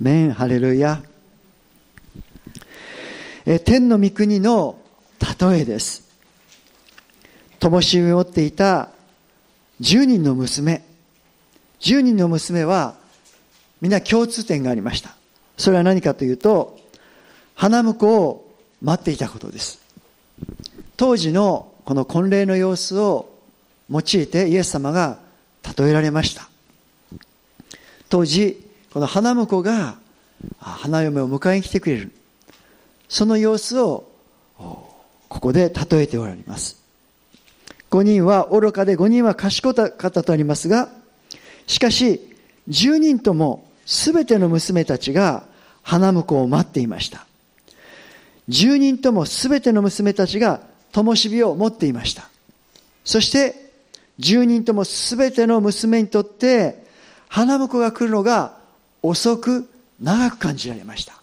メンハレルヤ。え天の御国の例えです。灯火を持っていた10人の娘。10人の娘はみんな共通点がありました。それは何かというと花婿を待っていたことです。当時のこの婚礼の様子を用いてイエス様が例えられました。当時この花婿が花嫁を迎えに来てくれる。その様子をここで例えておられます。5人は愚かで5人は賢かったとありますがしかし10人とも全ての娘たちが花婿を待っていました。10人とも全ての娘たちが灯火を持っていました。そして10人とも全ての娘にとって花婿が来るのが遅く長く感じられました。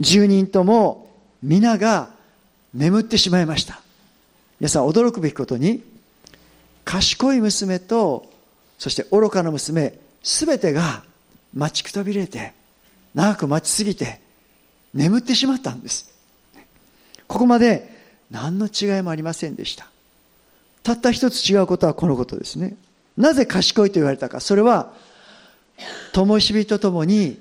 10人とも皆が眠ってしまいました。皆さん驚くべきことに賢い娘とそして愚かな娘全てが待ちくたびれて長く待ちすぎて眠ってしまったんです。ここまで何の違いもありませんでした。たった一つ違うことはこのことですね。なぜ賢いと言われたか。それは灯火とともに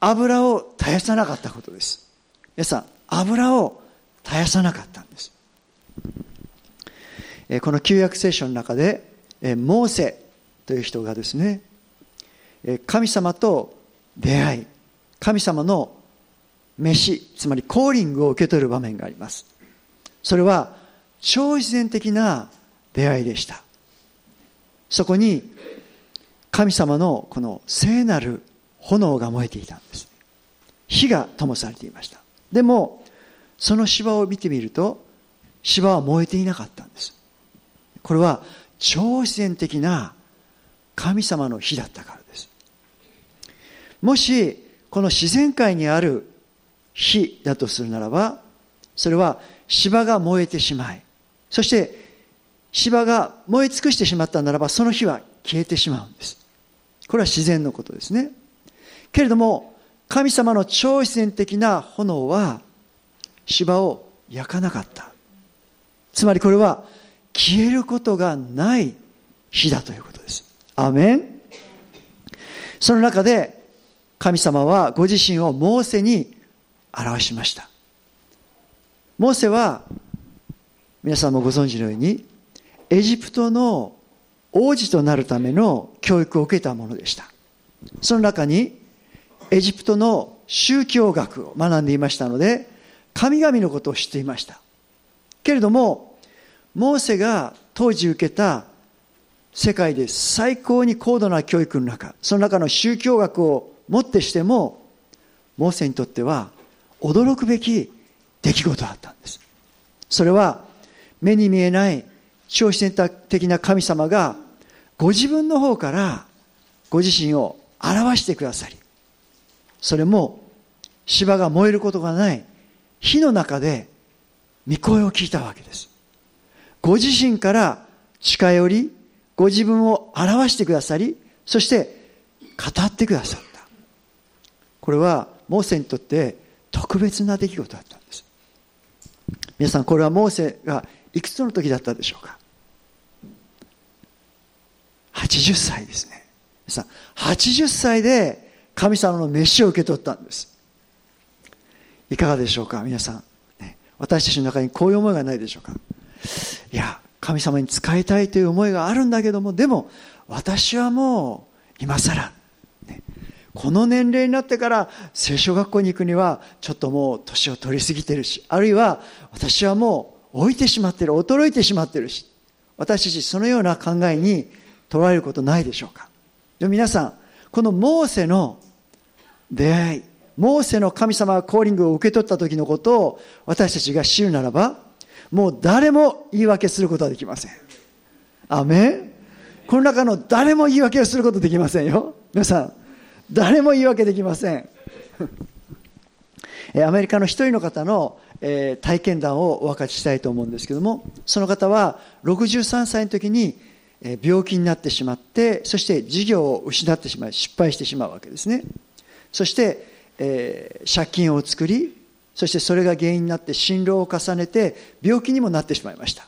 油を絶やさなかったことです。皆さん油を絶やさなかったんです。この旧約聖書の中でモーセという人がですね神様と出会い神様の飯つまりコーリングを受け取る場面があります。それは超自然的な出会いでした。そこに神様のこの聖なる炎が燃えていたんです。火が灯されていました。でもその芝を見てみると芝は燃えていなかったんです。これは超自然的な神様の火だったからです。もしこの自然界にある火だとするならばそれは芝が燃えてしまいそして芝が燃え尽くしてしまったならばその火は消えてしまうんです。これは自然のことですね。けれども神様の超自然的な炎は芝を焼かなかった。つまりこれは消えることがない火だということです。アメン。その中で神様はご自身をモーセに表しました。モーセは皆さんもご存知のようにエジプトの王子となるための教育を受けたものでした。その中にエジプトの宗教学を学んでいましたので神々のことを知っていました。けれどもモーセが当時受けた世界で最高に高度な教育の中その中の宗教学をもってしてもモーセにとっては驚くべき出来事だったんです。それは目に見えない超自然的な神様がご自分の方からご自身を表してくださりそれも芝が燃えることがない火の中で御声を聞いたわけです。ご自身から近寄りご自分を表してくださりそして語ってくださった。これはモーセにとって特別な出来事だったんです。皆さんこれはモーセがいくつの時だったでしょうか？80歳ですね。さ80歳で神様の飯を受け取ったんです。いかがでしょうか皆さん、ね、私たちの中にこういう思いがないでしょうか。いや神様に仕えたいという思いがあるんだけどもでも私はもう今更、ね、この年齢になってから聖書学校に行くにはちょっともう年を取りすぎてるしあるいは私はもう老いてしまってる衰えてしまってるし私たちそのような考えに捉えることないでしょうか？で皆さんこのモーセの出会いモーセの神様がコーリングを受け取った時のことを私たちが知るならばもう誰も言い訳することはできません。アメン？この中の誰も言い訳をすることできませんよ。皆さん誰も言い訳できません。アメリカの一人の方の体験談をお分かちしたいと思うんですけどもその方は63歳の時に病気になってしまってそして事業を失ってしまい失敗してしまうわけですね。そして、えー、借金を作りそしてそれが原因になって辛労を重ねて病気にもなってしまいました。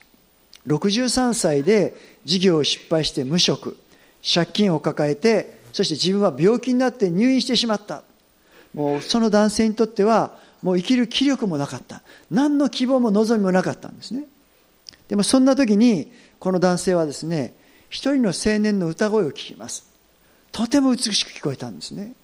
63歳で事業を失敗して無職借金を抱えてそして自分は病気になって入院してしまった。もうその男性にとってはもう生きる気力もなかった。何の希望も望みもなかったんですね。でもそんな時にこの男性はですね一人の青年の歌声を聞きます。とても美しく聞こえたんですね。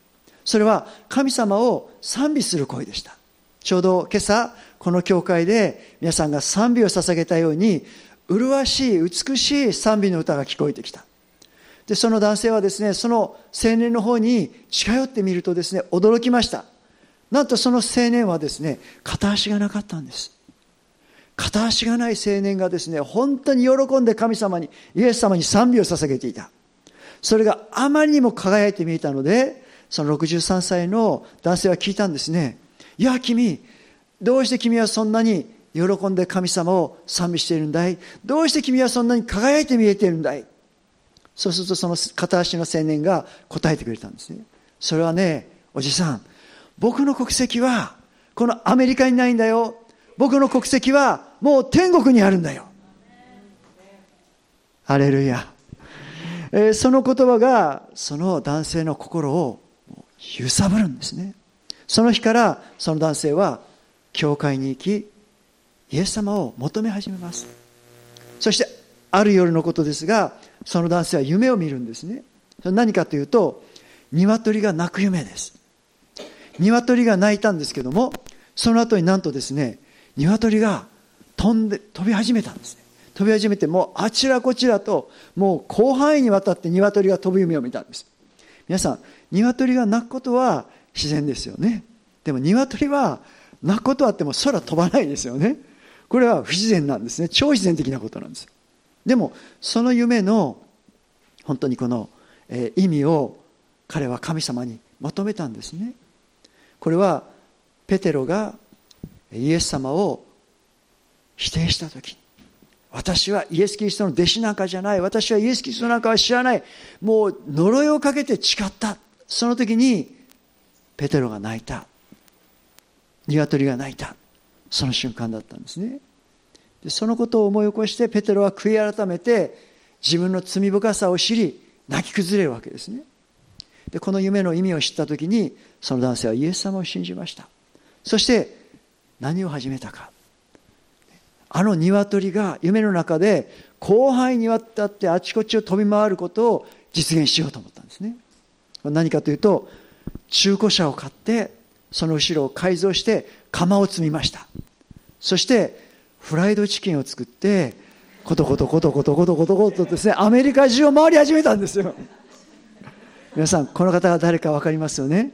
それは神様を賛美する声でした。ちょうど今朝この教会で皆さんが賛美を捧げたように麗しい美しい賛美の歌が聞こえてきた。でその男性はですねその青年の方に近寄ってみるとですね驚きました。なんとその青年はですね片足がなかったんです。片足がない青年がですね本当に喜んで神様にイエス様に賛美を捧げていた。それがあまりにも輝いて見えたのでその63歳の男性は聞いたんですね。いや君どうして君はそんなに喜んで神様を賛美しているんだい？どうして君はそんなに輝いて見えているんだい？そうするとその片足の青年が答えてくれたんですね。それはねおじさん僕の国籍はこのアメリカにないんだよ。僕の国籍はもう天国にあるんだよ。ハレルヤ、えー、その言葉がその男性の心を揺さぶるんですね。その日からその男性は教会に行きイエス様を求め始めます。そしてある夜のことですがその男性は夢を見るんですね。何かというと鶏が鳴く夢です。鶏が鳴いたんですけどもその後になんとですね鶏が飛んで飛び始めたんですね。飛び始めてもうあちらこちらともう広範囲にわたって鶏が飛ぶ夢を見たんです。皆さん鶏が鳴くことは自然ですよね。でも鶏は鳴くことはあっても空飛ばないですよね。これは不自然なんですね。超自然的なことなんです。でもその夢の本当にこの、え意味を彼は神様に求めたんですね。これはペテロがイエス様を否定した時私はイエス・キリストの弟子なんかじゃない。私はイエス・キリストなんかは知らない。もう呪いをかけて誓った。その時にペテロが泣いた。鶏が泣いた。その瞬間だったんですね。でそのことを思い起こしてペテロは悔い改めて自分の罪深さを知り泣き崩れるわけですね。でこの夢の意味を知った時にその男性はイエス様を信じました。そして何を始めたか。あの鶏が夢の中で広範囲にわたってあちこちを飛び回ることを実現しようと思ったんですね。何かというと中古車を買ってその後ろを改造して釜を積みました。そしてフライドチキンを作ってコトコトコトコトコトコトコトですねアメリカ中を回り始めたんですよ。皆さんこの方が誰か分かりますよね？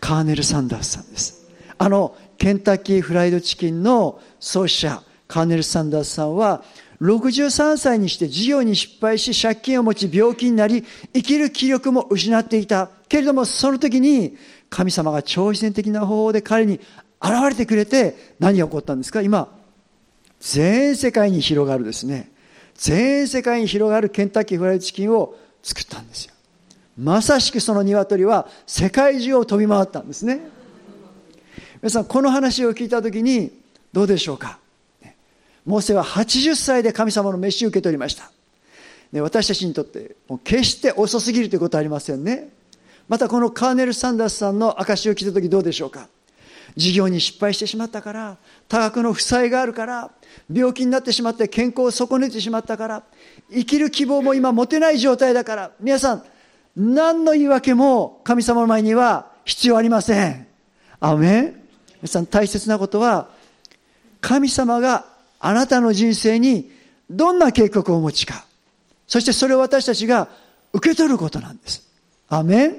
カーネル・サンダースさんです。あのケンタッキーフライドチキンの創始者カーネル・サンダースさんは63歳にして事業に失敗し借金を持ち病気になり生きる気力も失っていた。けれどもその時に神様が超自然的な方法で彼に現れてくれて何が起こったんですか？今全世界に広がるですね。全世界に広がるケンタッキーフライドチキンを作ったんですよ。まさしくその鶏は世界中を飛び回ったんですね。皆さんこの話を聞いた時にどうでしょうか？モーセは80歳で神様の飯を受け取りました。私たちにとってもう決して遅すぎるということはありませんね。またこのカーネル・サンダースさんの証を聞いた時どうでしょうか？事業に失敗してしまったから多額の負債があるから病気になってしまって健康を損ねてしまったから生きる希望も今持てない状態だから皆さん何の言い訳も神様の前には必要ありません。アメン。皆さん大切なことは神様があなたの人生にどんな計画をお持ちかそしてそれを私たちが受け取ることなんですアメン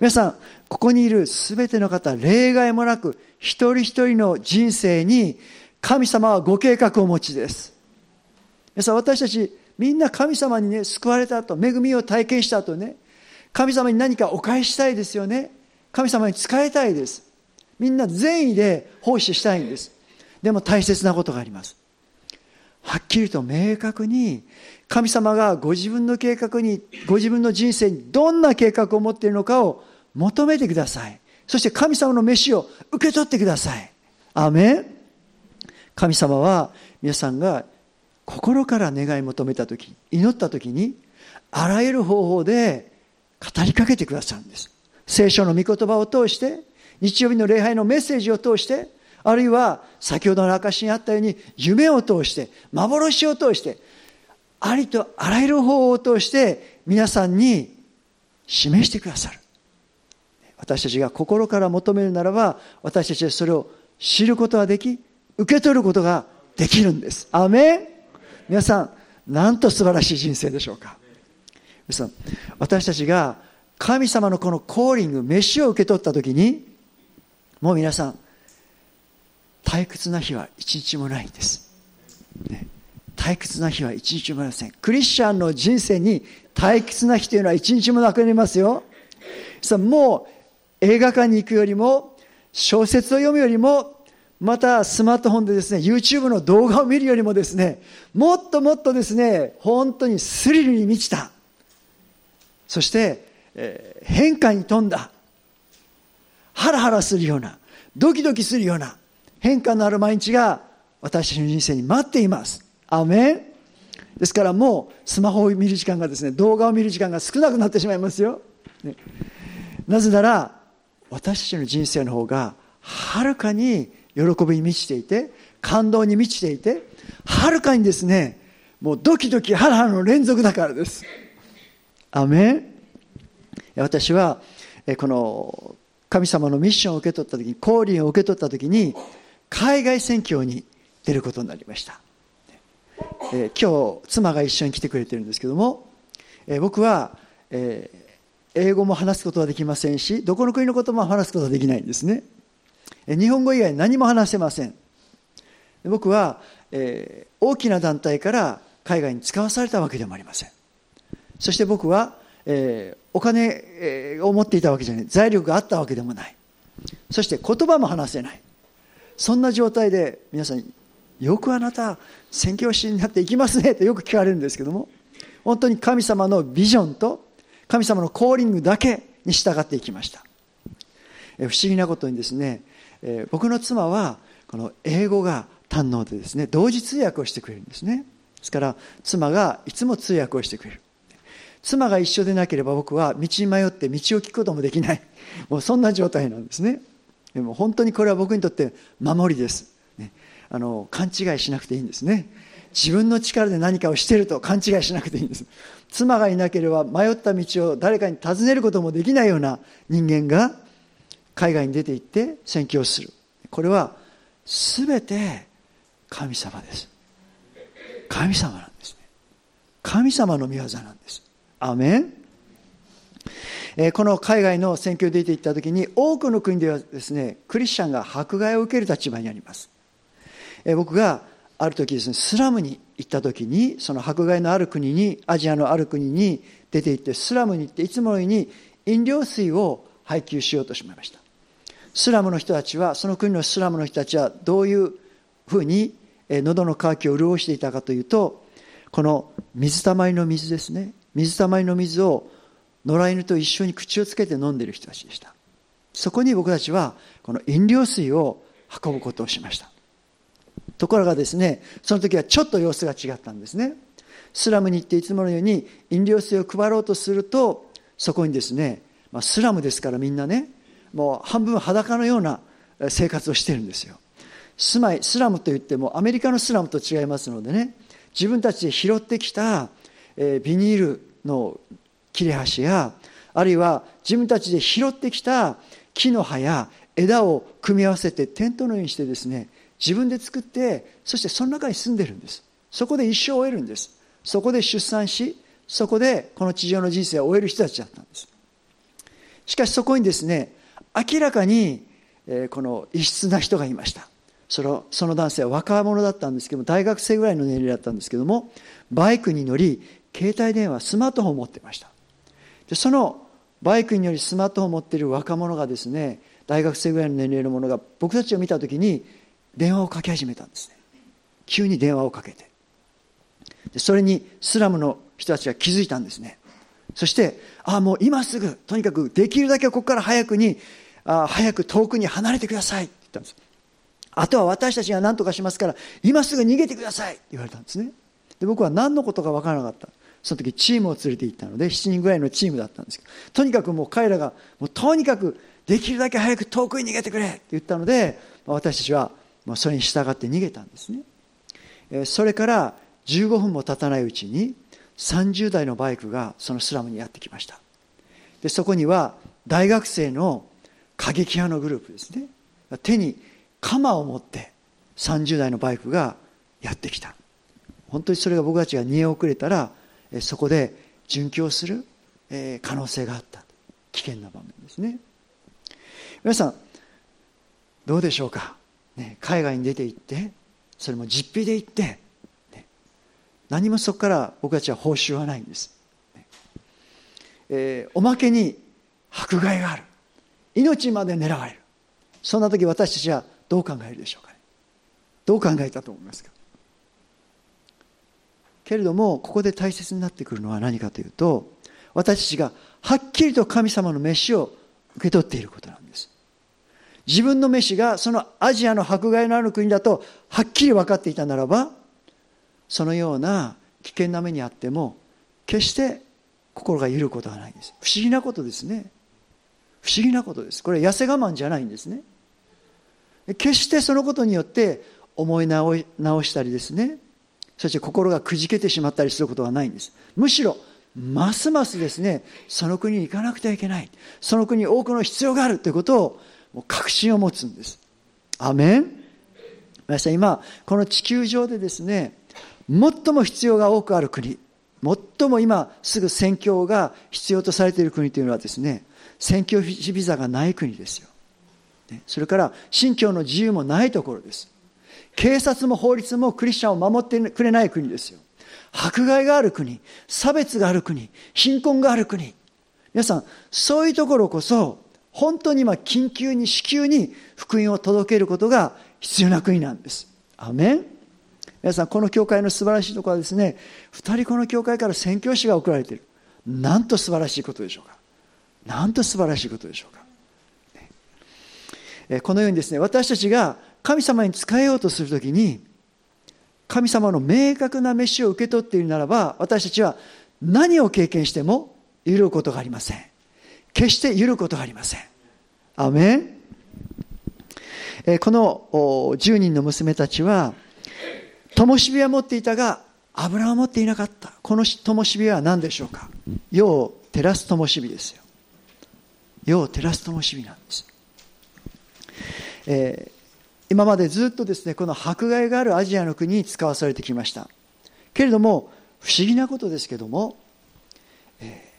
皆さんここにいる全ての方例外もなく一人一人の人生に神様はご計画をお持ちです。皆さん、私たち、みんな神様にね、救われた後、恵みを体験した後ね、神様に何かお返ししたいですよね。神様に仕えたいです。みんな善意で奉仕したいんです。でも大切なことがあります。はっきりと明確に、神様がご自分の計画に、ご自分の人生にどんな計画を持っているのかを求めてください。そして神様の飯を受け取ってください。アーメン神様は皆さんが心から願い求めた時祈った時にあらゆる方法で語りかけてくださるんです聖書の御言葉を通して日曜日の礼拝のメッセージを通してあるいは先ほどの証にあったように夢を通して幻を通してありとあらゆる方法を通して皆さんに示してくださる。私たちが心から求めるならば私たちはそれを知ることができ受け取ることができるんです。アメン。皆さんなんと素晴らしい人生でしょうか。皆さん私たちが神様のこのコーリング飯を受け取った時にもう皆さん退屈な日は一日もないんです、ね、退屈な日は一日もありません。クリスチャンの人生に退屈な日というのは一日もなくなりますよ。さあもう映画館に行くよりも小説を読むよりもまたスマートフォンでですね YouTube の動画を見るよりもですねもっともっとですね本当にスリルに満ちた。そして、えー、変化に富んだ。ハラハラするようなドキドキするような変化のある毎日が私たちの人生に待っています。アメン。ですからもうスマホを見る時間がですね動画を見る時間が少なくなってしまいますよ、ね、なぜなら私たちの人生の方がはるかに喜びに満ちていて感動に満ちていてはるかにですねもうドキドキハラハラの連続だからです。アメン。私はこの神様のミッションを受け取った時に降臨を受け取った時に海外宣教に出ることになりました、え今日妻が一緒に来てくれてるんですけども、え僕は、え英語も話すことはできませんしどこの国のことも話すことはできないんですね。え日本語以外何も話せません。僕は、えー、大きな団体から海外に使わされたわけでもありません。そして僕は、えー、お金、え、を持っていたわけじゃない。財力があったわけでもない。そして言葉も話せない。そんな状態で皆さんよくあなた宣教師になっていきますねとよく聞かれるんですけども本当に神様のビジョンと神様のコーリングだけに従っていきました。不思議なことにですねえ僕の妻はこの英語が堪能でですね同時通訳をしてくれるんですね。ですから妻がいつも通訳をしてくれる。妻が一緒でなければ僕は道に迷って道を聞くこともできない。もうそんな状態なんですね。でも本当にこれは僕にとって守りです、ね、あの勘違いしなくていいんですね。自分の力で何かをしていると勘違いしなくていいんです。妻がいなければ迷った道を誰かに尋ねることもできないような人間が海外に出て行って宣教する。これは全て神様です。神様なんですね。神様の御業なんです。アメンえこの海外の選挙で出て行った時に多くの国ではですねクリスチャンが迫害を受ける立場にあります、え僕がある時ですねスラムに行った時にその迫害のある国にアジアのある国に出て行ってスラムに行っていつものように飲料水を配給しようとしました。スラムの人たちはその国のスラムの人たちはどういうふうに喉の渇きを潤していたかというとこの水たまりの水ですね。水たまりの水を野良犬と一緒に口をつけて飲んでいる人たちでした。そこに僕たちはこの飲料水を運ぶことをしました。ところがですねその時はちょっと様子が違ったんですね。スラムに行っていつものように飲料水を配ろうとするとそこにですね、まあ、スラムですからみんなねもう半分裸のような生活をしてるんですよ。住まいスラムといってもアメリカのスラムと違いますのでね自分たちで拾ってきた、えビニールの切れ端やあるいは自分たちで拾ってきた木の葉や枝を組み合わせてテントのようにしてですね自分で作ってそしてその中に住んでるんです。そこで一生を終えるんです。そこで出産しそこでこの地上の人生を終える人たちだったんです。しかしそこにですね明らかに、えこの異質な人がいました。そのその男性は若者だったんですけども大学生ぐらいの年齢だったんですけどもバイクに乗り携帯電話スマートフォンを持ってました。でそのバイクに乗りスマートフォンを持っている若者がですね大学生ぐらいの年齢の者が僕たちを見た時に電話をかけ始めたんですね。急に電話をかけて。でそれにスラムの人たちが気づいたんですね。そしてああもう今すぐとにかくできるだけここから早くにあ早く遠くに離れてください。って言ったんです。あとは私たちが何とかしますから今すぐ逃げてください。って言われたんですね。で僕は何のことか分からなかった。その時チームを連れて行ったので7人ぐらいのチームだったんですけどとにかくもう彼らがもうとにかくできるだけ早く遠くに逃げてくれって言ったので私たちはそれに従って逃げたんですね。それから15分も経たないうちに30台のバイクがそのスラムにやってきました。でそこには大学生の過激派のグループですね。手に鎌を持って30台のバイクがやってきた。本当にそれが僕たちが逃げ遅れたらそこで殉教する可能性があった。危険な場面ですね。皆さんどうでしょうか、ね、海外に出て行ってそれも実費で行って、ね、何もそこから僕たちは報酬はないんです、ねえー、おまけに迫害がある。命まで狙われる。そんな時私たちはどう考えるでしょうか、ね、どう考えたと思いますか？けれどもここで大切になってくるのは何かというと私たちがはっきりと神様の飯を受け取っていることなんです。自分の飯がそのアジアの迫害のある国だとはっきり分かっていたならばそのような危険な目にあっても決して心が緩ることはないんです。不思議なことですね。不思議なことです。これ痩せ我慢じゃないんですね。決してそのことによって思い直したりですね。そして心がくじけてしまったりすることはないんです。むしろますますですねその国に行かなくてはいけない。その国に多くの必要があるということをもう確信を持つんです。アメン。皆さん今この地球上でですね最も必要が多くある国最も今すぐ宣教が必要とされている国というのはですね宣教ビザがない国ですよ。それから信教の自由もないところです。警察も法律もクリスチャンを守ってくれない国ですよ。迫害がある国差別がある国貧困がある国。皆さんそういうところこそ本当に今緊急に至急に福音を届けることが必要な国なんです。アメン。皆さんこの教会の素晴らしいところはですね2人この教会から宣教師が送られている。なんと素晴らしいことでしょうか。なんと素晴らしいことでしょうか、このようにですね私たちが神様に仕えようとするときに神様の明確な飯を受け取っているならば私たちは何を経験しても揺ることがありません。決して揺ることがありません。アメン。この10人の娘たちは灯火は持っていたが油は持っていなかった。この灯火は何でしょうか。世を照らす灯火ですよ。世を照らす灯火なんです、えー今までずっとですねこの迫害があるアジアの国に使わされてきました。けれども不思議なことですけども、え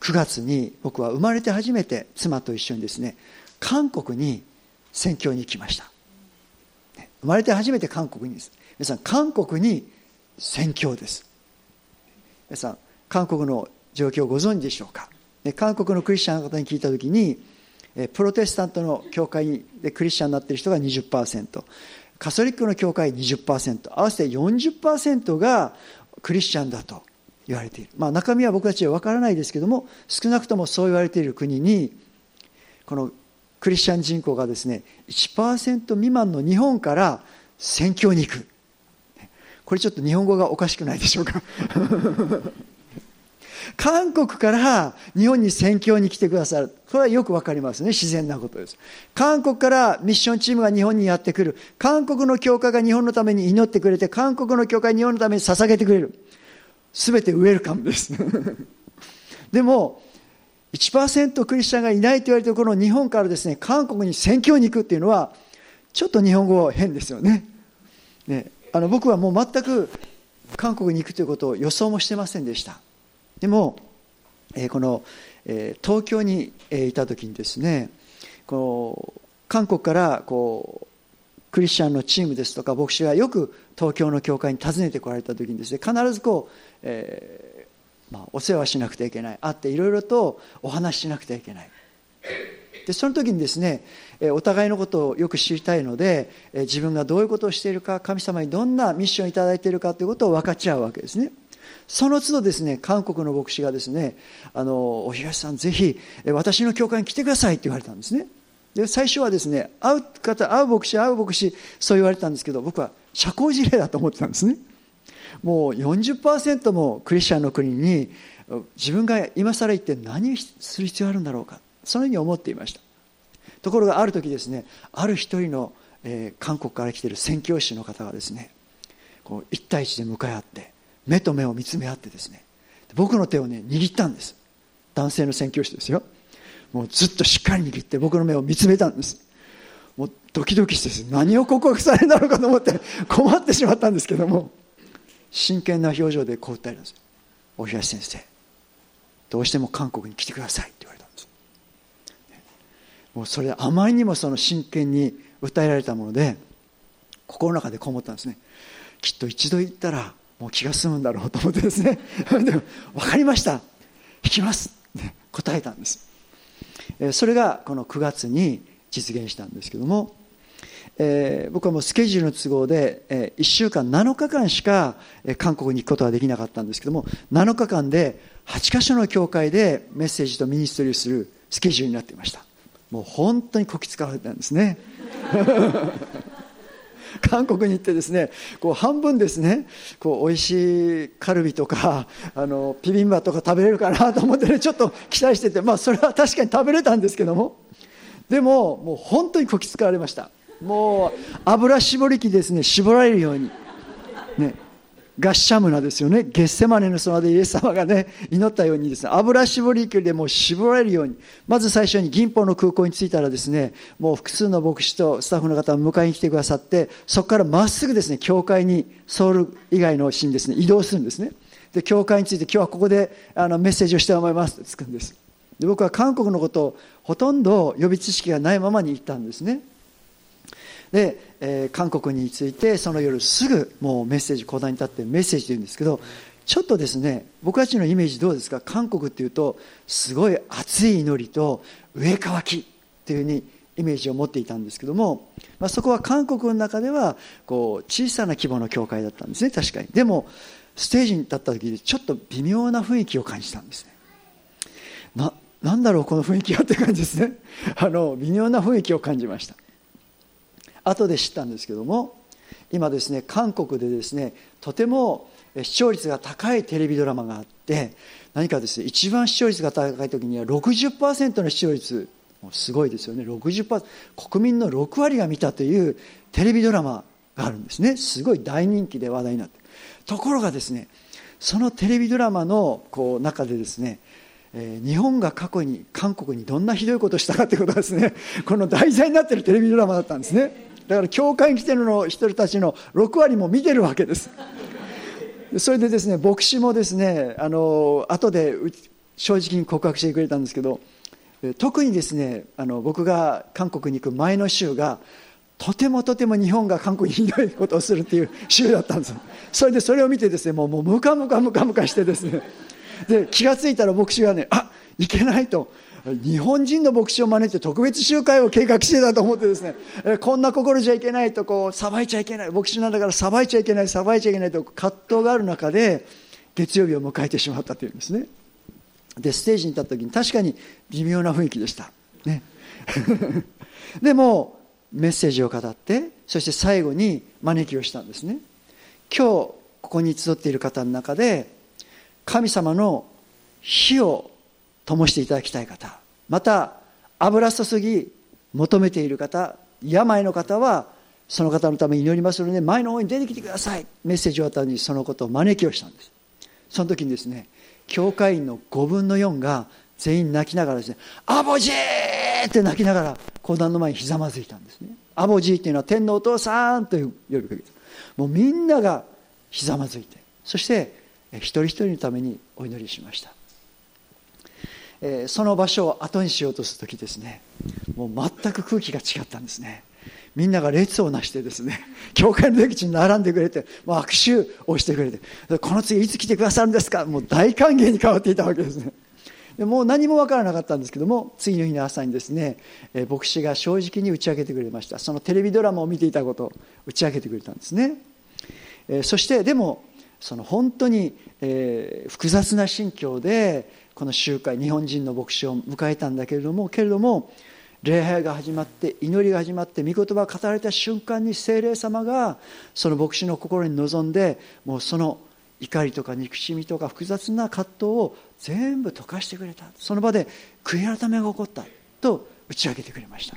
ー、9月に僕は生まれて初めて妻と一緒にですね韓国に宣教に行きました、ね、生まれて初めて韓国にです。皆さん韓国に宣教です。皆さん韓国の状況をご存知でしょうか？韓国のクリスチャンの方に聞いた時にプロテスタントの教会でクリスチャンになっている人が20%カソリックの教会20%合わせて40%がクリスチャンだと言われている、まあ、中身は僕たちは分からないですけども少なくともそう言われている国にこのクリスチャン人口がですね1%未満の日本から宣教に行く。これちょっと日本語がおかしくないでしょうか？韓国から日本に宣教に来てくださる。これはよくわかりますね。自然なことです。韓国からミッションチームが日本にやってくる。韓国の教会が日本のために祈ってくれて、韓国の教会日本のために捧げてくれる。すべてウェルカムです。でも、1%クリスチャンがいないと言われているこの日本からですね、韓国に宣教に行くっていうのは、ちょっと日本語変ですよね。ねあの僕はもう全く韓国に行くということを予想もしてませんでした。でも、えこの、え東京に、えいた時にですねこう韓国からこうクリスチャンのチームですとか牧師がよく東京の教会に訪ねてこられた時にですね必ずこう、えー、まあ、お世話しなくてはいけない。会っていろいろとお話ししなくてはいけない。でその時にですねお互いのことをよく知りたいので自分がどういうことをしているか神様にどんなミッションを頂いているかということを分かち合うわけですね。その都度ですね韓国の牧師がですねあのお東さんぜひ私の教会に来てくださいって言われたんですね。で最初はですね会う方会う牧師会う牧師そう言われたんですけど僕は社交辞令だと思ってたんですね。もう40%もクリスチャンの国に自分が今更行って何する必要あるんだろうかそのように思っていました。ところがある時ですねある一人の、えー、韓国から来ている宣教師の方がですねこう一対一で向かい合って目と目を見つめ合ってですね僕の手をね握ったんです。男性の宣教師ですよ。もうずっとしっかり握って僕の目を見つめたんです。もうドキドキして何を告白されたのかと思って困ってしまったんですけども真剣な表情でこう訴えるんですお東先生どうしても韓国に来てくださいって言われたんです。もうそれあまりにもその真剣に訴えられたもので心の中でこう思ったんですね。きっと一度行ったらもう気が済むんだろうと思ってですね。で分かりました。行きます、ね、答えたんです。それがこの9月に実現したんですけども、えー、僕はもうスケジュールの都合で、えー、1週間7日間しか韓国に行くことはできなかったんですけども7日間で8カ所の教会でメッセージとミニストリーをするスケジュールになっていました。もう本当にこき使われたんですね。韓国に行ってですねこう半分ですねこう美味しいカルビとかあのピビンバとか食べれるかなと思ってねちょっと期待しててまあそれは確かに食べれたんですけどもでももう本当にこき使われました。もう油絞り器ですね絞られるように。ね。ガッシャムナですよね。ゲッセマネの空でイエス様がね祈ったようにですね油絞り器でもう絞られるように。まず最初に銀峰の空港に着いたらですねもう複数の牧師とスタッフの方が迎えに来てくださってそこからまっすぐですね教会にソウル以外の市にですね移動するんですね。で教会について今日はここであのメッセージをして思いますってつくんです。で僕は韓国のことをほとんど予備知識がないままに行ったんですね。で、えー、韓国についてその夜すぐもうメッセージ講談に立ってメッセージというんですけどちょっとですね僕たちのイメージどうですか？韓国っていうとすごい熱い祈りと上乾きっていうふうにイメージを持っていたんですけども、まあ、そこは韓国の中ではこう小さな規模の教会だったんですね確かに。でもステージに立った時にちょっと微妙な雰囲気を感じたんですね。ななんだろうこの雰囲気はって感じですね。あの微妙な雰囲気を感じました。後で知ったんですけども今ですね韓国でですねとても視聴率が高いテレビドラマがあって何かですね一番視聴率が高い時には60%の視聴率もうすごいですよね。60%国民の6割が見たというテレビドラマがあるんですね。すごい大人気で話題になって。ところがですねそのテレビドラマのこう中でですねえ日本が過去に韓国にどんなひどいことをしたかということがですねこの題材になっているテレビドラマだったんですね。だから教会に来てるの人たちの6割も見てるわけです。それでですね牧師もですねあの後で正直に告白してくれたんですけど特にですねあの僕が韓国に行く前の週がとてもとても日本が韓国にひどいことをするっていう週だったんです。それでそれを見てですねもうもうムカムカムカムカしてですね。で気が付いたら牧師がねあいけないと。日本人の牧師を招いて特別集会を計画してたと思ってですね、こんな心じゃいけないとこう裁いちゃいけない牧師なんだから裁いちゃいけない裁いちゃいけないと葛藤がある中で月曜日を迎えてしまったというんですね。でステージに立った時に確かに微妙な雰囲気でした。ね。でもメッセージを語ってそして最後に招きをしたんですね。今日ここに集っている方の中で神様の火を灯していただきたい方また油注ぎ求めている方病の方はその方のために祈りますので前の方に出てきてください。メッセージを渡にそのことを招きをしたんです。その時にですね教会員の5分の4が全員泣きながらですね「アボジー!」って泣きながら講談の前にひざまずいたんですね。アボジーっていうのは天のお父さんという呼びかけですもうみんながひざまずいてそして一人一人のためにお祈りしました。えー、その場所を後にしようとする時ですねもう全く空気が違ったんですね。みんなが列をなしてですね 教会の出口に並んでくれてもう握手をしてくれてこの次いつ来てくださるんですか？もう大歓迎に変わっていたわけですね。でもう何も分からなかったんですけども次の日の朝にですね、えー、牧師が正直に打ち明けてくれました。そのテレビドラマを見ていたことを打ち明けてくれたんですね、えー、そしてでもその本当に、えー、複雑な心境でこの集会日本人の牧師を迎えたんだけれどもけれども礼拝が始まって祈りが始まって御言葉が語られた瞬間に精霊様がその牧師の心に臨んでもうその怒りとか憎しみとか複雑な葛藤を全部溶かしてくれた。その場で悔い改めが起こったと打ち明けてくれました。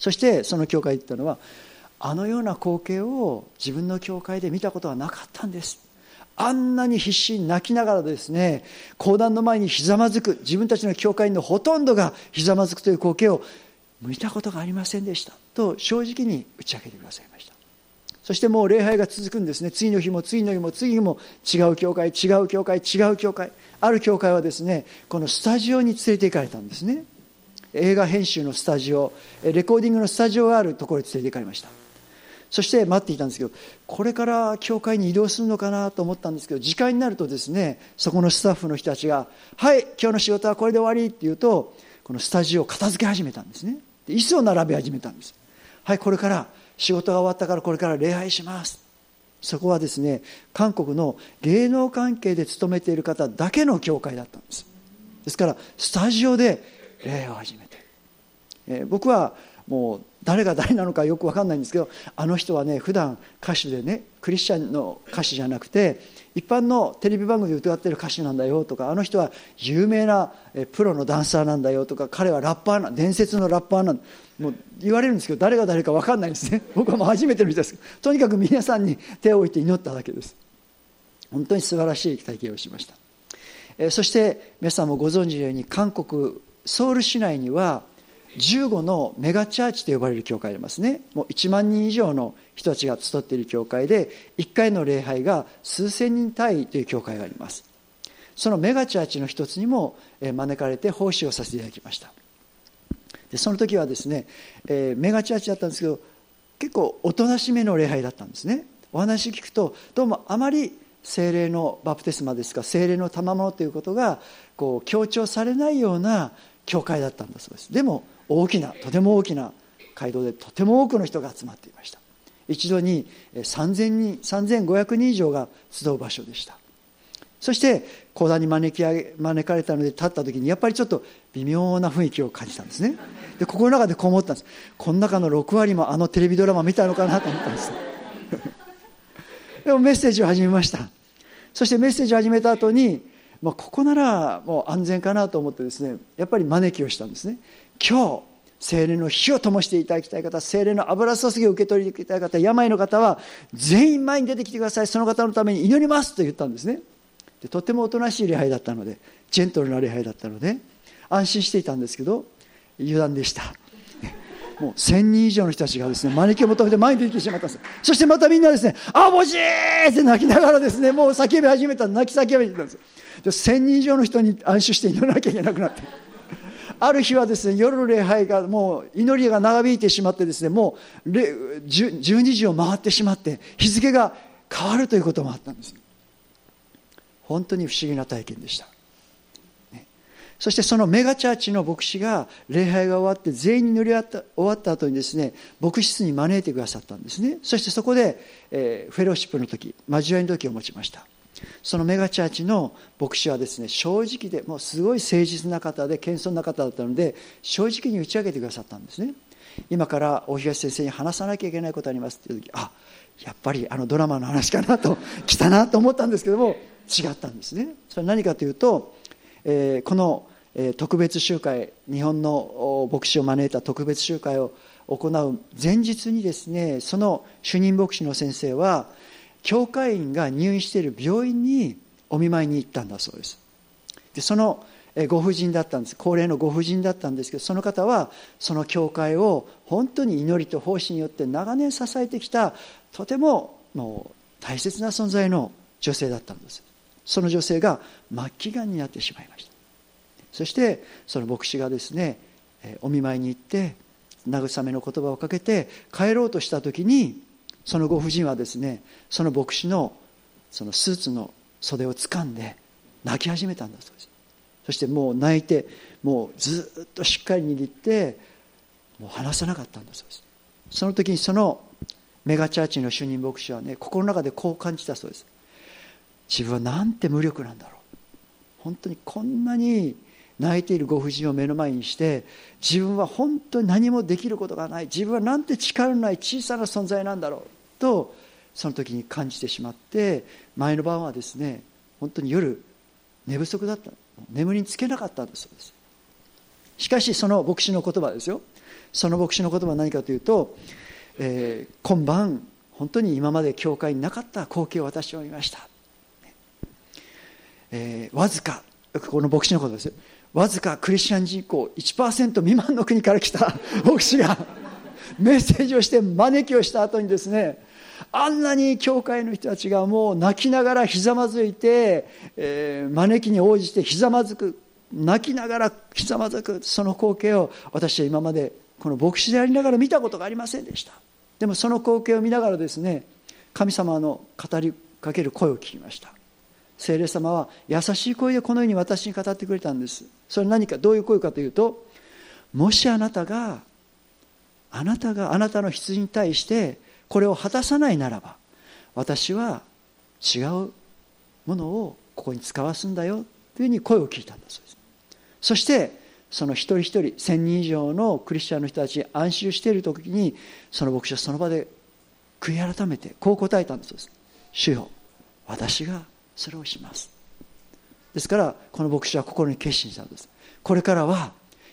そしてその教会言ったのはあのような光景を自分の教会で見たことはなかったんです。あんなに必死に泣きながらですね講談の前にひざまずく自分たちの教会のほとんどがひざまずくという光景を見たことがありませんでした。と正直に打ち明けてくださいました。そしてもう礼拝が続くんですね。次の日も次の日も次の日も違う教会違う教会違う教会。ある教会はですねこのスタジオに連れて行かれたんですね。映画編集のスタジオレコーディングのスタジオがあるところに連れて行かれました。そして待っていたんですけどこれから教会に移動するのかなと思ったんですけど時間になるとですねそこのスタッフの人たちが「はい今日の仕事はこれで終わり」って言うとこのスタジオを片付け始めたんですね。椅子を並べ始めたんです。はいこれから仕事が終わったからこれから礼拝します。そこはですね韓国の芸能関係で勤めている方だけの教会だったんです。ですからスタジオで礼拝を始めて、えー、僕はもう誰が誰なのかよく分かんないんですけどあの人はね普段歌手でねクリスチャンの歌手じゃなくて一般のテレビ番組で歌ってる歌手なんだよとかあの人は有名なプロのダンサーなんだよとか彼はラッパーな伝説のラッパーなんもう言われるんですけど誰が誰か分かんないんですね。僕はもう初めての人です。とにかく皆さんに手を置いて祈っただけです。本当に素晴らしい体験をしました。そして皆さんもご存知のように韓国ソウル市内には15のメガチャーチと呼ばれる教会ありますね。もう1万人以上の人たちが集っている教会で1回の礼拝が数千人単位という教会があります。そのメガチャーチの一つにも招かれて奉仕をさせていただきました。でその時はですね、えー、メガチャーチだったんですけど結構おとなしめの礼拝だったんですね。お話聞くとどうもあまり精霊のバプテスマですか精霊の賜物ということがこう強調されないような教会だったんだそうです。でも大きなとても大きな街道でとても多くの人が集まっていました。一度に3000人3500人以上が集う場所でした。そして講談に招き上げ招かれたので立った時にやっぱりちょっと微妙な雰囲気を感じたんですね。で心の中でこう思ったんです。この中の6割もあのテレビドラマ見たのかなと思ったんです。でもメッセージを始めました。そしてメッセージを始めた後にまあ、ここならもう安全かなと思ってですねやっぱり招きをしたんですね。今日精霊の火を灯していただきたい方精霊の油注ぎを受け取りたい方病の方は全員前に出てきてください。その方のために祈りますと言ったんですね。でとてもおとなしい礼拝だったのでジェントルな礼拝だったので安心していたんですけど油断でした。もう1000人以上の人たちがですね招きを求めて前に出てきてしまったんです。そしてまたみんなですね「あぼしー!」って泣きながらですねもう叫び始めた。泣き叫び始めたんです。で1000人以上の人に安心して祈らなきゃいけなくなって。ある日はですね夜の礼拝がもう祈りが長引いてしまってですねもう12時を回ってしまって日付が変わるということもあったんです。本当に不思議な体験でした、そしてそのメガチャーチの牧師が礼拝が終わって全員に乗り終わった後にですね牧師室に招いてくださったんですね。そしてそこで、えー、フェローシップの時交わりの時を持ちました。そのメガチャーチの牧師はですね正直でもうすごい誠実な方で謙遜な方だったので正直に打ち上げてくださったんですね。今から大東先生に話さなきゃいけないことありますっていう時あやっぱりあのドラマの話かなと来たなと思ったんですけども違ったんですね。それは何かというと、えー、この、特別集会日本の牧師を招いた特別集会を行う前日にですねその主任牧師の先生は教会員が入院している病院にお見舞いに行ったんだそうです。でそのご婦人だったんです。高齢のご婦人だったんですけどその方はその教会を本当に祈りと奉仕によって長年支えてきたとてももう大切な存在の女性だったんです。その女性が末期がんになってしまいました。そしてその牧師がですねお見舞いに行って慰めの言葉をかけて帰ろうとした時にそのご婦人はですねその牧師のそのスーツの袖を掴んで泣き始めたんだそうです。そしてもう泣いてもうずっとしっかり握ってもう離さなかったんだそうです。その時にそのメガチャーチの主任牧師はね心の中でこう感じたそうです。自分はなんて無力なんだろう。本当にこんなに泣いているご婦人を目の前にして自分は本当に何もできることがない。自分はなんて力のない小さな存在なんだろう。とその時に感じてしまって前の晩はですね本当に夜寝不足だった。眠りにつけなかったんだそうです。しかしその牧師の言葉ですよ。その牧師の言葉は何かというと、えー、今晩本当に今まで教会になかった光景を私は見ました、えー、わずかこの牧師のことですわずかクリスチャン人口1%未満の国から来た牧師がメッセージをして招きをした後にですねあんなに教会の人たちがもう泣きながらひざまずいて、えー、招きに応じてひざまずく泣きながらひざまずくその光景を私は今までこの牧師でありながら見たことがありませんでした。でもその光景を見ながらですね神様の語りかける声を聞きました。聖霊様は優しい声でこのように私に語ってくれたんです。それ何かどういう声かというともしあなたがあなたがあなたの羊に対してこれを果たさないならば私は違うものをここに使わすんだよというふうに声を聞いたんだそうです。そしてその一人一人1000人以上のクリスチャンの人たちに安心している時にその牧師はその場で悔い改めてこう答えたんだそうです。主よ私がそれをします。ですからこの牧師は心に決心したんです。これからは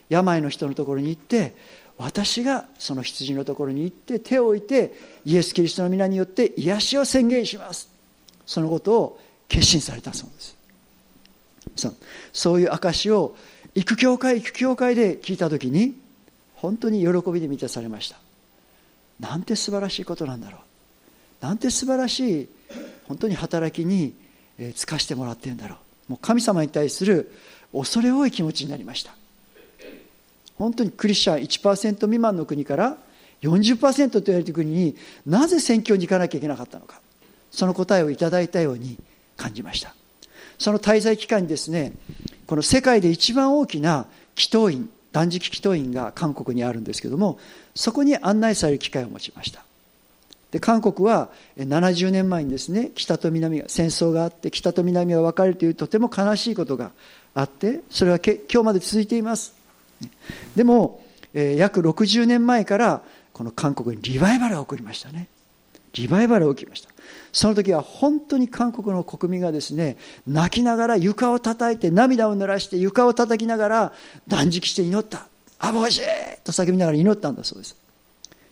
病の人のところに行って私がその羊のところに行って手を置いてイエス・キリストの皆によって癒しを宣言します。そのことを決心されたそうです。そう。そういう証を行く教会行く教会で聞いた時に本当に喜びで満たされました。なんて素晴らしいことなんだろう。なんて素晴らしい本当に働きにつかしてもらってるんだろう。もう神様に対する恐れ多い気持ちになりました。本当にクリスチャン1%未満の国から40%と言われている国になぜ選挙に行かなきゃいけなかったのか。その答えをいただいたように感じました。その滞在期間にですねこの世界で一番大きな祈祷院断食祈祷院が韓国にあるんですけどもそこに案内される機会を持ちました。で韓国は70年前にですね北と南が戦争があって北と南が分かれるというとても悲しいことがあってそれは今日まで続いています。でも約60年前からこの韓国にリバイバルが起こりましたね。リバイバルが起きました。その時は本当に韓国の国民がですね泣きながら床を叩いて涙を濡らして床を叩きながら断食して祈った「アボシー!」と叫びながら祈ったんだそうです。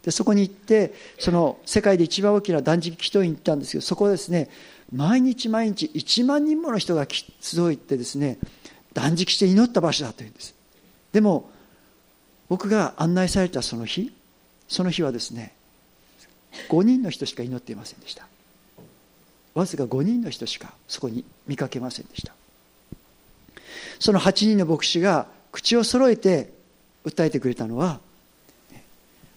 でそこに行ってその世界で一番大きな断食祈祷院に行ったんですけどそこはですね毎日毎日1万人もの人が集いってですね断食して祈った場所だというんです。でも僕が案内されたその日その日はですね5人の人しか祈っていませんでした。わずか5人の人しかそこに見かけませんでした。その8人の牧師が口を揃えて訴えてくれたのは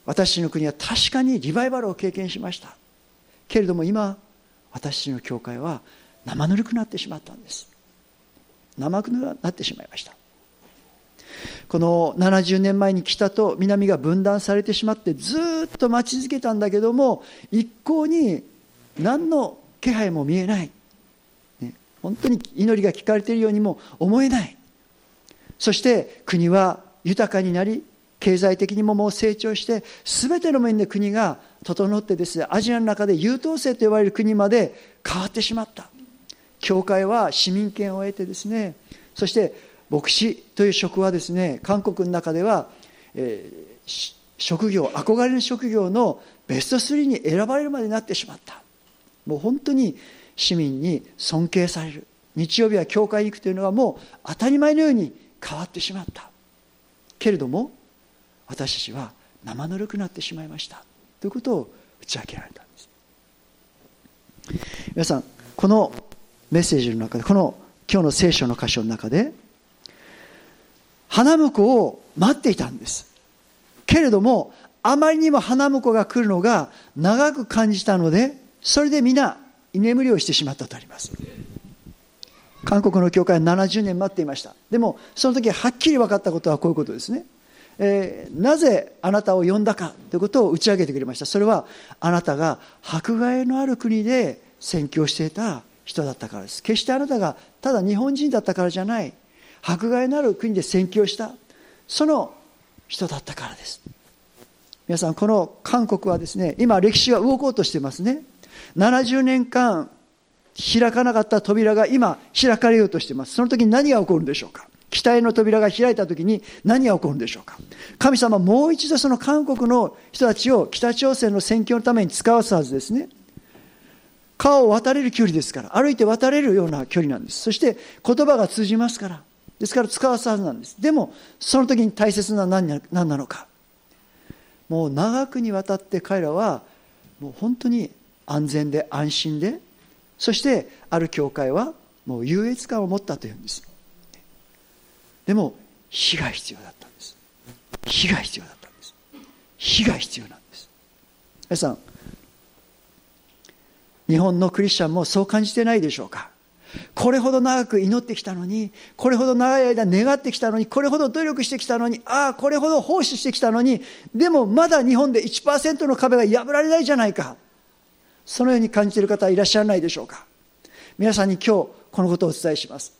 私の国は確かにリバイバルを経験しました。けれども今私の教会は生ぬるくなってしまったんです。生ぬるくなってしまいました。この70年前に北と南が分断されてしまってずっと待ち続けたんだけども一向に何の気配も見えない、ね、本当に祈りが聞かれているようにも思えない。そして国は豊かになり経済的にももう成長して全ての面で国が整ってですねアジアの中で優等生と呼ばれる国まで変わってしまった。教会は市民権を得てですねそして牧師という職はですね韓国の中では、えー、職業憧れの職業のベスト3に選ばれるまでになってしまった。もう本当に市民に尊敬される。日曜日は教会に行くというのはもう当たり前のように変わってしまった。けれども私たちは生ぬるくなってしまいました。ということを打ち明けられたんです。皆さんこのメッセージの中でこの今日の聖書の箇所の中で花婿を待っていたんです。けれどもあまりにも花婿が来るのが長く感じたのでそれで皆居眠りをしてしまったとあります。韓国の教会は70年待っていました。でもその時はっきり分かったことはこういうことですね。えー、なぜあなたを呼んだかということを打ち上げてくれました。それはあなたが迫害のある国で宣教していた人だったからです。決してあなたがただ日本人だったからじゃない。迫害のある国で宣教したその人だったからです。皆さんこの韓国はですね今歴史が動こうとしてますね。70年間開かなかった扉が今開かれようとしてます。その時に何が起こるんでしょうか。期待の扉が開いた時に何が起こるんでしょうか。神様もう一度その韓国の人たちを北朝鮮の宣教のために使わすはずですね。川を渡れる距離ですから歩いて渡れるような距離なんです。そして言葉が通じますからですから使わすはずなんです。でもその時に大切な何何なのか。もう長くにわたって彼らはもう本当に安全で安心でそしてある教会はもう優越感を持ったというんです。でも火が必要だったんです。火が必要だったんです。火が必要なんです。皆さん日本のクリスチャンもそう感じてないでしょうか。これほど長く祈ってきたのに、これほど長い間願ってきたのに、これほど努力してきたのに、ああ、これほど奉仕してきたのに、でもまだ日本で1%の壁が破られないじゃないか。そのように感じている方いらっしゃらないでしょうか。皆さんに今日このことをお伝えします。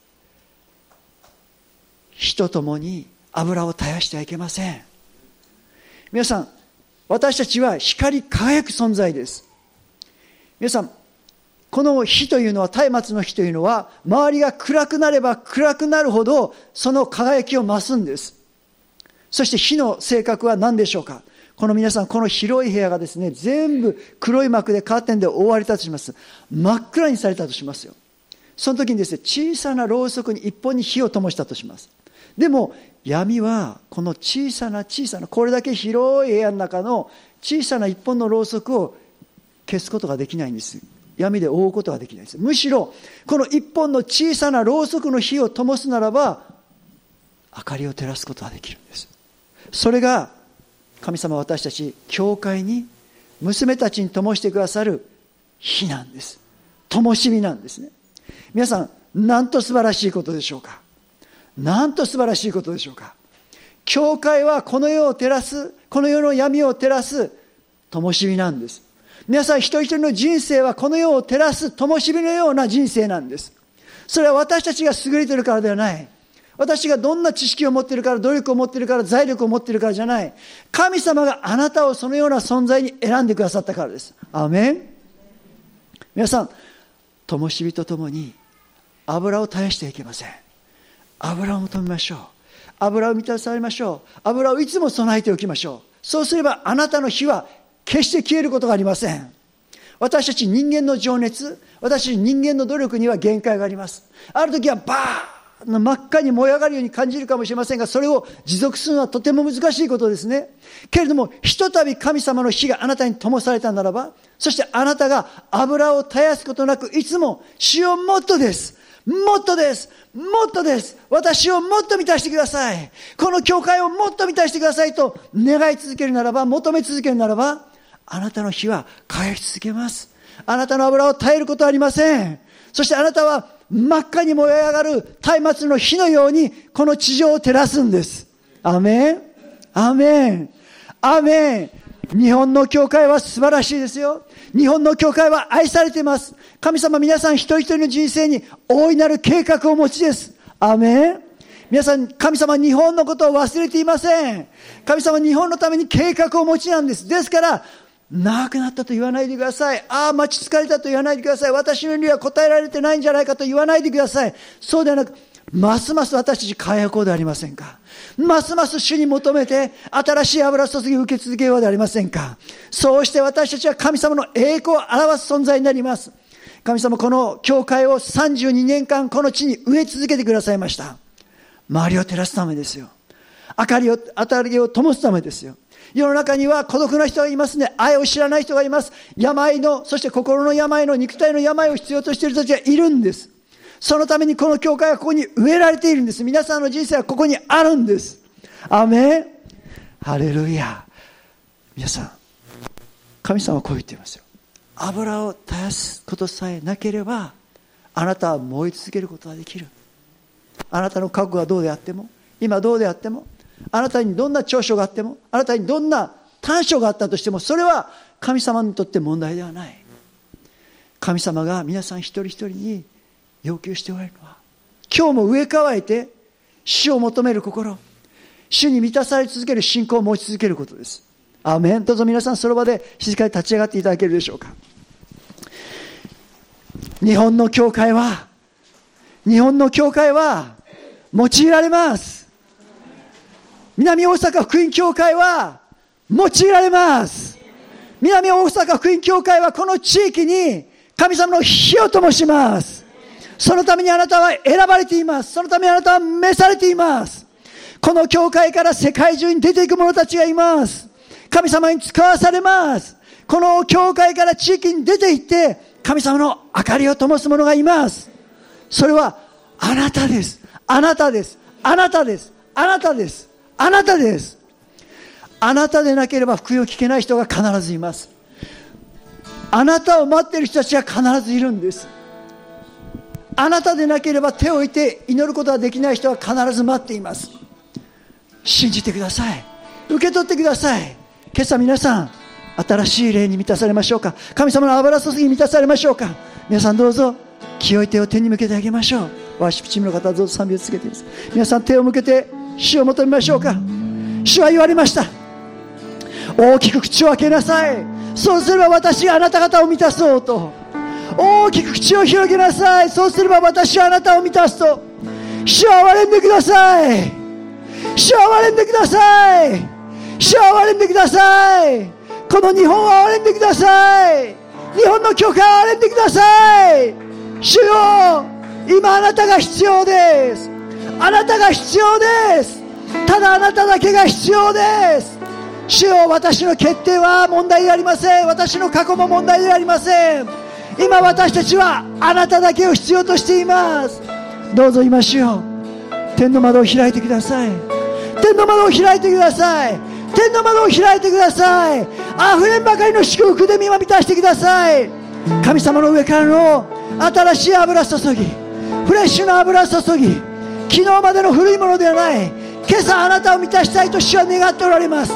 火と共に油を絶やしてはいけません。皆さん、私たちは光り輝く存在です。皆さん、この火というのは、松明の火というのは、周りが暗くなれば暗くなるほど、その輝きを増すんです。そして火の性格は何でしょうか？この皆さん、この広い部屋がですね、全部黒い幕でカーテンで覆われたとします。真っ暗にされたとしますよ。その時にですね、小さなろうそくに一本に火を灯したとします。でも、闇は、この小さな小さな、これだけ広い部屋の中の小さな一本のろうそくを消すことができないんです。闇で覆うことができないです。むしろ、この一本の小さなろうそくの火を灯すならば、明かりを照らすことができるんです。それが、神様私たち、教会に、娘たちに灯してくださる火なんです。灯火なんですね。皆さん、なんと素晴らしいことでしょうか？なんと素晴らしいことでしょうか？教会はこの世を照らす、この世の闇を照らす、灯火なんです。皆さん一人一人の人生はこの世を照らす灯火のような人生なんです。それは私たちが優れてるからではない。私がどんな知識を持っているから、努力を持っているから、財力を持っているからじゃない。神様があなたをそのような存在に選んでくださったからです。アメン皆さん、灯火とともに油を絶やしてはいけません。油を求めましょう。油を満たされましょう。油をいつも備えておきましょう。そうすればあなたの火は決して消えることがありません。私たち人間の情熱、私たち人間の努力には限界があります。ある時はバーン真っ赤に燃え上がるように感じるかもしれませんが、それを持続するのはとても難しいことですね。けれども、ひとたび神様の火があなたに灯されたならば、そしてあなたが油を絶やすことなく、いつも死をもっとです。もっとですもっとです私をもっと満たしてくださいこの教会をもっと満たしてくださいと願い続けるならば、求め続けるならば、あなたの火は輝き続けます。あなたの油を絶えることはありません。そしてあなたは真っ赤に燃え上がる松明の火のようにこの地上を照らすんです。アメンアメンアメン日本の教会は素晴らしいですよ。日本の教会は愛されています。神様皆さん一人一人の人生に大いなる計画をお持ちです。アメン皆さん、神様日本のことを忘れていません。神様日本のために計画をお持ちなんです。ですから、長くなったと言わないでください。ああ、待ち疲れたと言わないでください。私のには答えられてないんじゃないかと言わないでください。そうではなく、ますます私たち輝こうではありませんか？ますます主に求めて新しい油注ぎを受け続けようではありませんか？そうして私たちは神様の栄光を表す存在になります。神様この教会を32年間この地に植え続けてくださいました。周りを照らすためですよ。明かりを、当たりを灯すためですよ。世の中には孤独な人がいますね。愛を知らない人がいます。病の、そして心の病の、肉体の病を必要としている人たちがいるんです。そのためにこの教会はここに植えられているんです。皆さんの人生はここにあるんです。アメンハレルヤ。皆さん、神様はこう言っていますよ。油を絶やすことさえなければ、あなたは燃え続けることができる。あなたの覚悟がどうであっても、今どうであっても、あなたにどんな長所があっても、あなたにどんな短所があったとしても、それは神様にとって問題ではない。神様が皆さん一人一人に要求しておられるのは今日も植え替えて死を求める心主に満たされ続ける信仰を持ち続けることです。アーメン。どうぞ皆さんその場で静かに立ち上がっていただけるでしょうか。日本の教会は日本の教会は用いられます。南大阪福音教会は用いられます。南大阪福音教会はこの地域に神様の火を灯します。そのためにあなたは選ばれています。そのためにあなたは召されています。この教会から世界中に出ていく者たちがいます。神様に使わされます。この教会から地域に出て行って神様の明かりを灯す者がいます。それはあなたです。あなたです。あなたです。あなたです。あなたです。あなたでなければ福音を聞けない人が必ずいます。あなたを待っている人たちが必ずいるんです。あなたでなければ手を置いて祈ることができない人は必ず待っています。信じてください。受け取ってください。今朝皆さん新しい霊に満たされましょうか。神様の油注ぎに満たされましょうか。皆さんどうぞ清い手を手に向けてあげましょう。ワーシップチームの方はどうぞ賛美を続けています。皆さん手を向けて主を求めましょうか。主は言われました。大きく口を開けなさい。そうすれば私があなた方を満たそうと。大きく口を広げなさい。そうすれば私はあなたを満たすと。主を憐れんでください。主を憐れんでください。主を憐れんでください。この日本を憐れんでください。日本の教会を憐れんでください。主よ今あなたが必要です。あなたが必要です。ただあなただけが必要です。主よ私の決定は問題でありません。私の過去も問題ではありません。今私たちはあなただけを必要としています。どうぞ今主よ天の窓を開いてください。天の窓を開いてください。天の窓を開いてください。溢れんばかりの祝福で今満たしてください。神様の上からの新しい油注ぎフレッシュな油注ぎ昨日までの古いものではない。今朝あなたを満たしたいと主は願っておられます。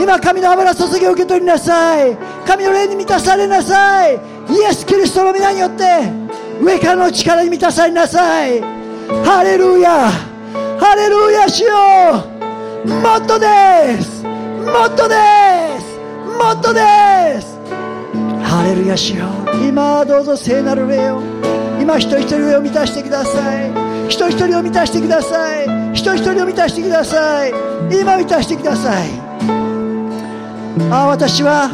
今神の油注ぎを受け取りなさい。神の霊に満たされなさい。イエス・キリストの皆によって上からの力に満たされなさい。ハレルヤ。ハレルヤしよ。うもっとです。もっとです。もっとです。ハレルヤしよ。う今どうぞ聖なる霊を。今一人一人上を満たしてください。人一人を満たしてください。人一人を満たしてください。今満たしてください。ああ私は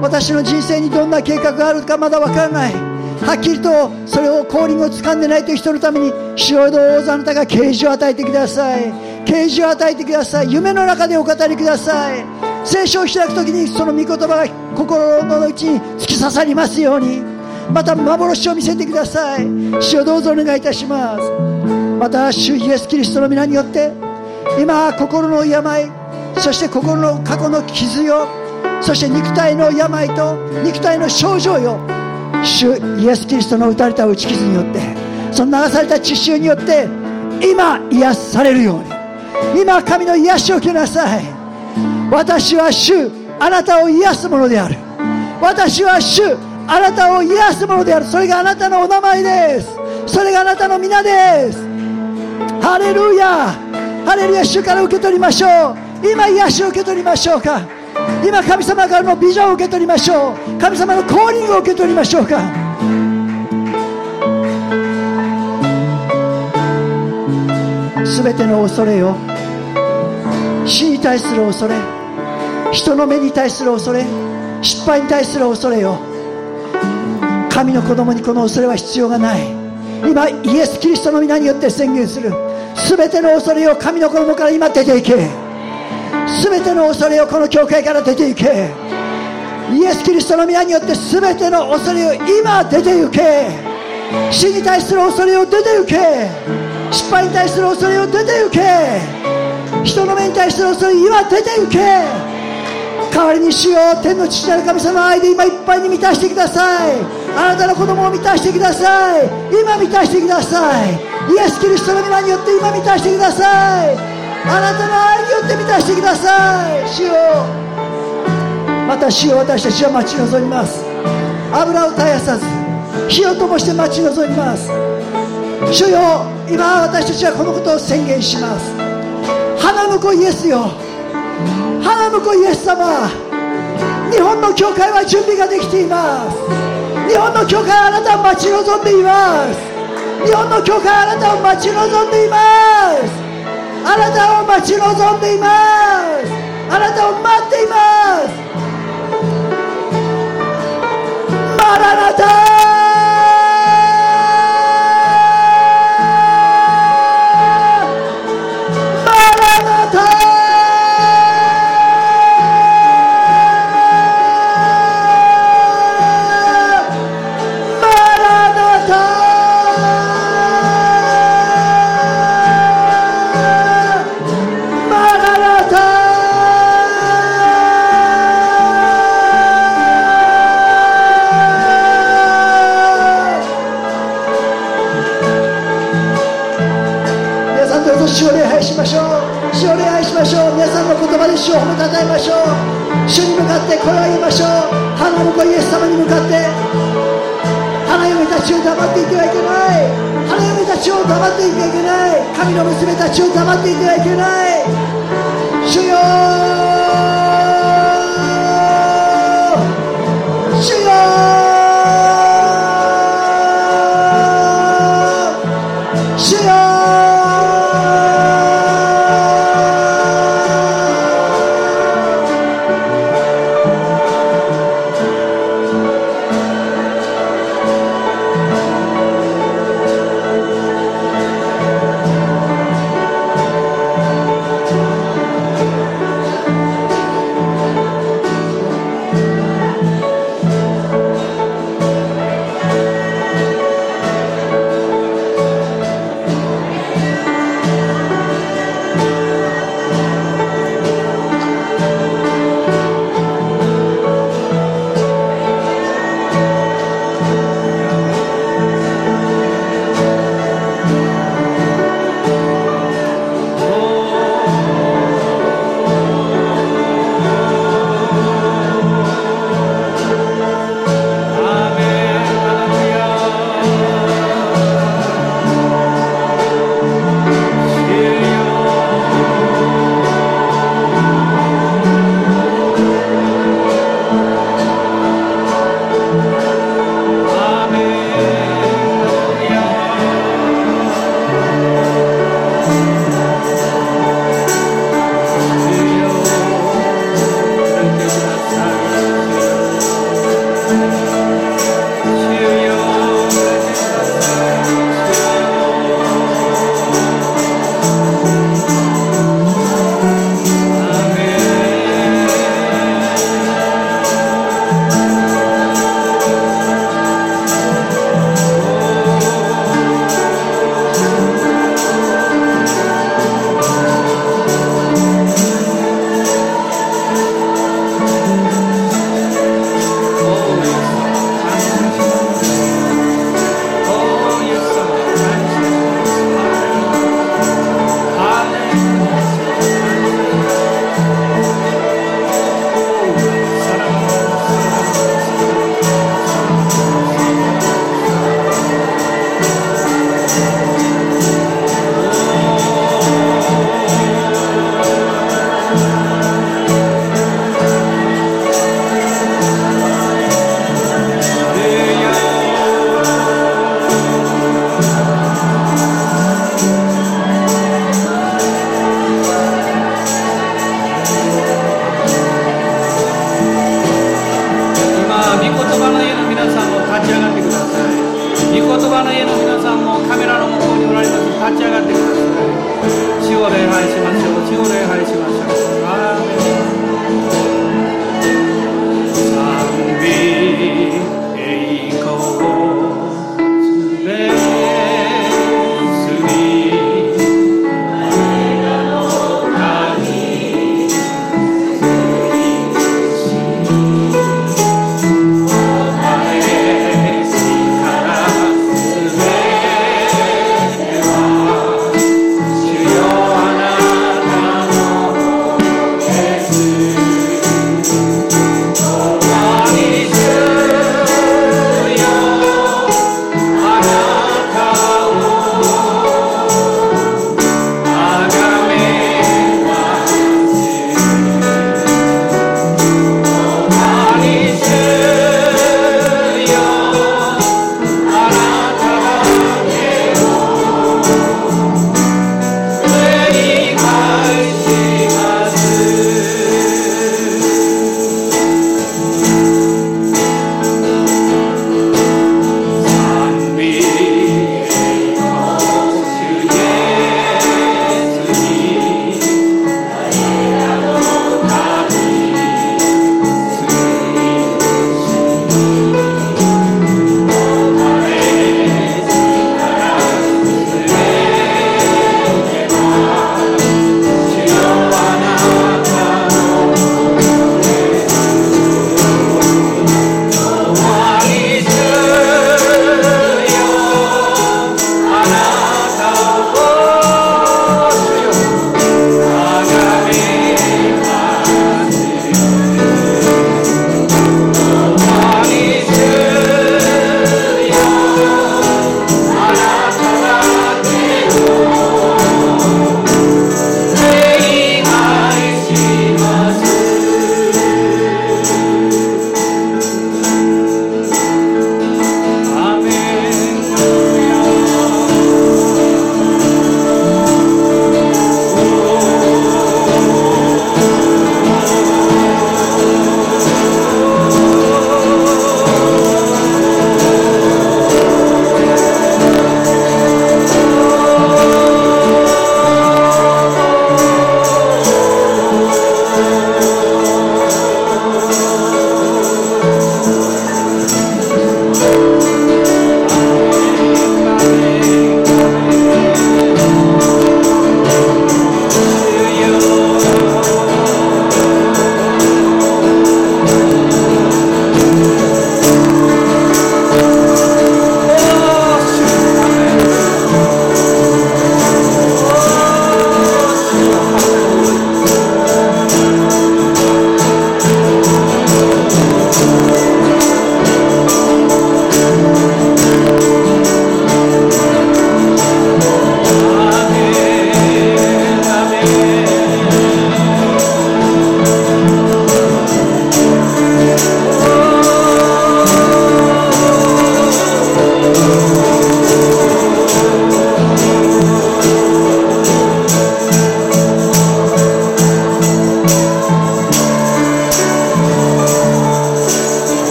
私の人生にどんな計画があるかまだわからない。はっきりとそれをコーリングを掴んでないという人のために主よどうぞあなたが啓示を与えてください。啓示を与えてください。夢の中でお語りください。聖書を開く時にその御言葉が心の内に突き刺さりますように。また幻を見せてください。主をどうぞお願いいたします。また主イエス・キリストの皆によって今心の病そして心の過去の傷よそして肉体の病と肉体の症状よ主イエス・キリストの打たれた打ち傷によってその流された血潮によって今癒されるように今神の癒しを受けなさい。私は主あなたを癒すものである。私は主あなたを癒すものである。それがあなたのお名前です。それがあなたの皆です。ハレルヤハレルヤ主から受け取りましょう。今癒しを受け取りましょうか。今神様からのビジョンを受け取りましょう。神様のコーリングを受け取りましょうか。全ての恐れよ死に対する恐れ人の目に対する恐れ失敗に対する恐れよ神の子供にこの恐れは必要がない。今イエス・キリストの皆によって宣言する。全ての恐れを神の子供から今出ていけ。全ての恐れをこの教会から出ていけ。イエス・キリストの皆によって全ての恐れを今出て行け。死に対する恐れを出て行け。失敗に対する恐れを出て行け。人の目に対する恐れ今出て行け。代わりに主よう天の父なる神様の愛で今いっぱいに満たしてください。あなたの子供を満たしてください。今満たしてください。イエス・キリストの皆によって今満たしてください。あなたの愛によって満たしてください。主よ。また主よ私たちは待ち望みます。油を絶やさず火を灯して待ち望みます。主よ今私たちはこのことを宣言します。花婿イエスよ。花婿イエス様。日本の教会は準備ができています。日本の教会あなたを待ち望んでいます。日本の教会あなたを待ち望んでいます。あなたを待ち望んでいます。あなたを待っています。マラナタマラナタかって声を上げましょう。花婿イエス様に向かって。花嫁たちを黙っていてはいけない。花嫁たちを黙っていてはいけない。神の娘たちを黙っていてはいけない。主よ。主よ。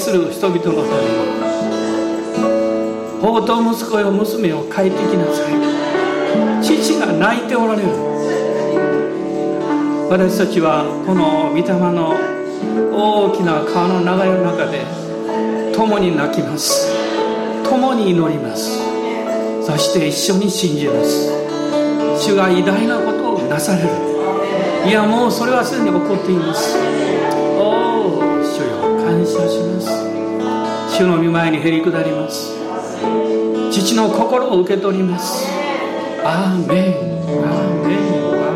する人々のために宝刀息子よ娘を帰ってきなさい。父が泣いておられる。私たちはこの御霊の大きな川の流れの中で共に泣きます。共に祈ります。そして一緒に信じます。主が偉大なことをなされる。いやもうそれはすでに起こっています。主の御前にへり下ります。父の心を受け取ります。アーメン。アーメン。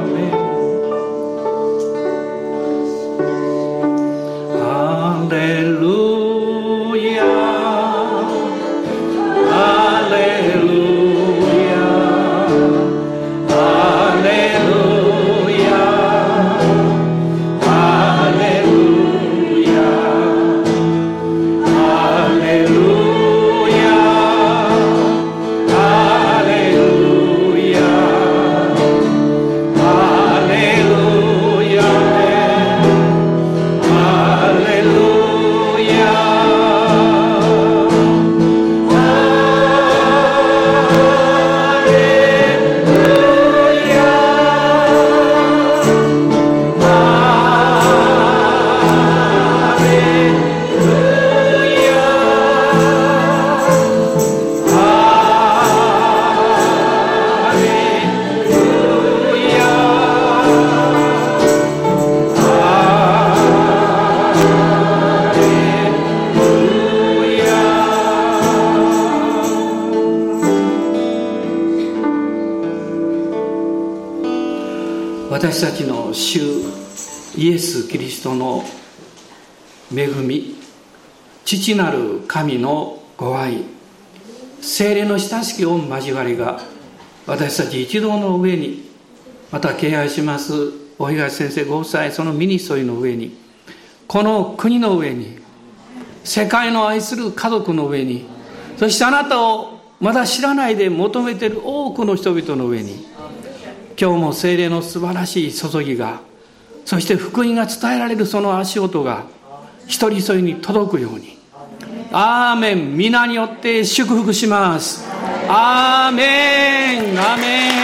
父なる神のご愛精霊の親しき御交わりが私たち一同の上にまた敬愛します大東先生ご夫妻そのミニストリーの上にこの国の上に世界の愛する家族の上にそしてあなたをまだ知らないで求めている多くの人々の上に今日も精霊の素晴らしい注ぎがそして福音が伝えられるその足音が一人一人に届くようにアーメン皆によって祝福します。アーメンアーメン「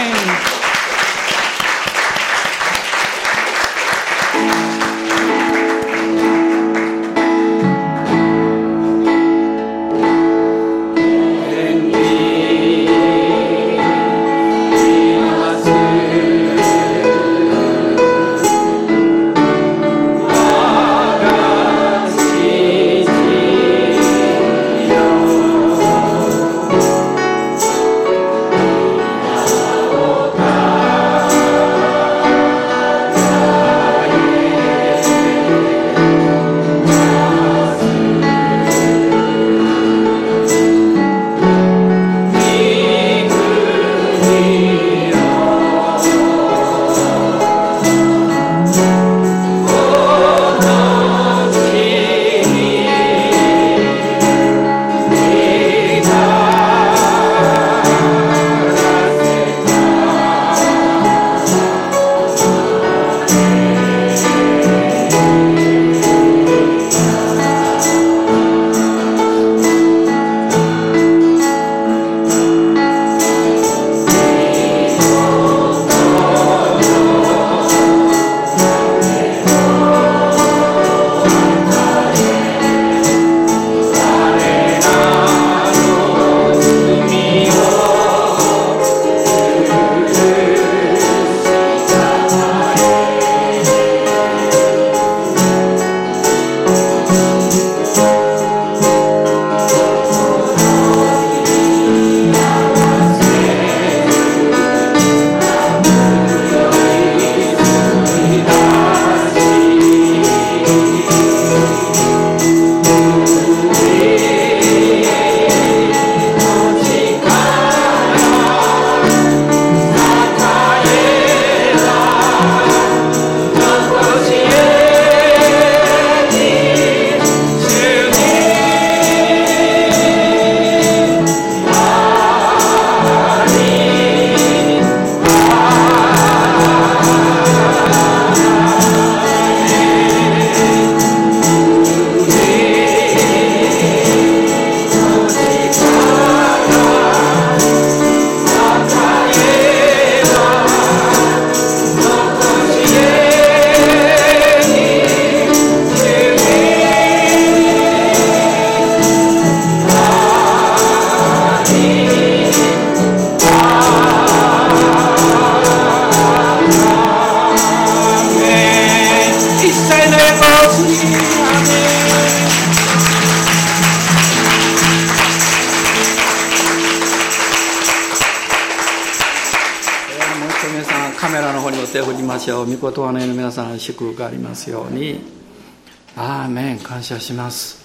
謝します。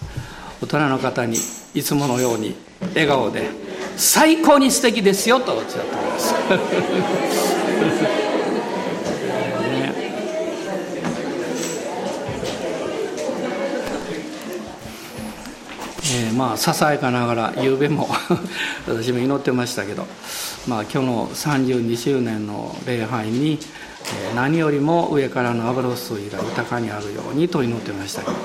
大人の方にいつものように笑顔で最高に素敵ですよとおっしゃってます。え、まあささやかながら夕べも 私も祈ってましたけど、まあ、今日の32周年の礼拝に、えー、何よりも上からの油水が豊かにあるようにと祈ってましたけど。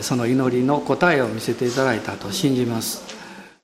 その祈りの答えを見せていただいたと信じます。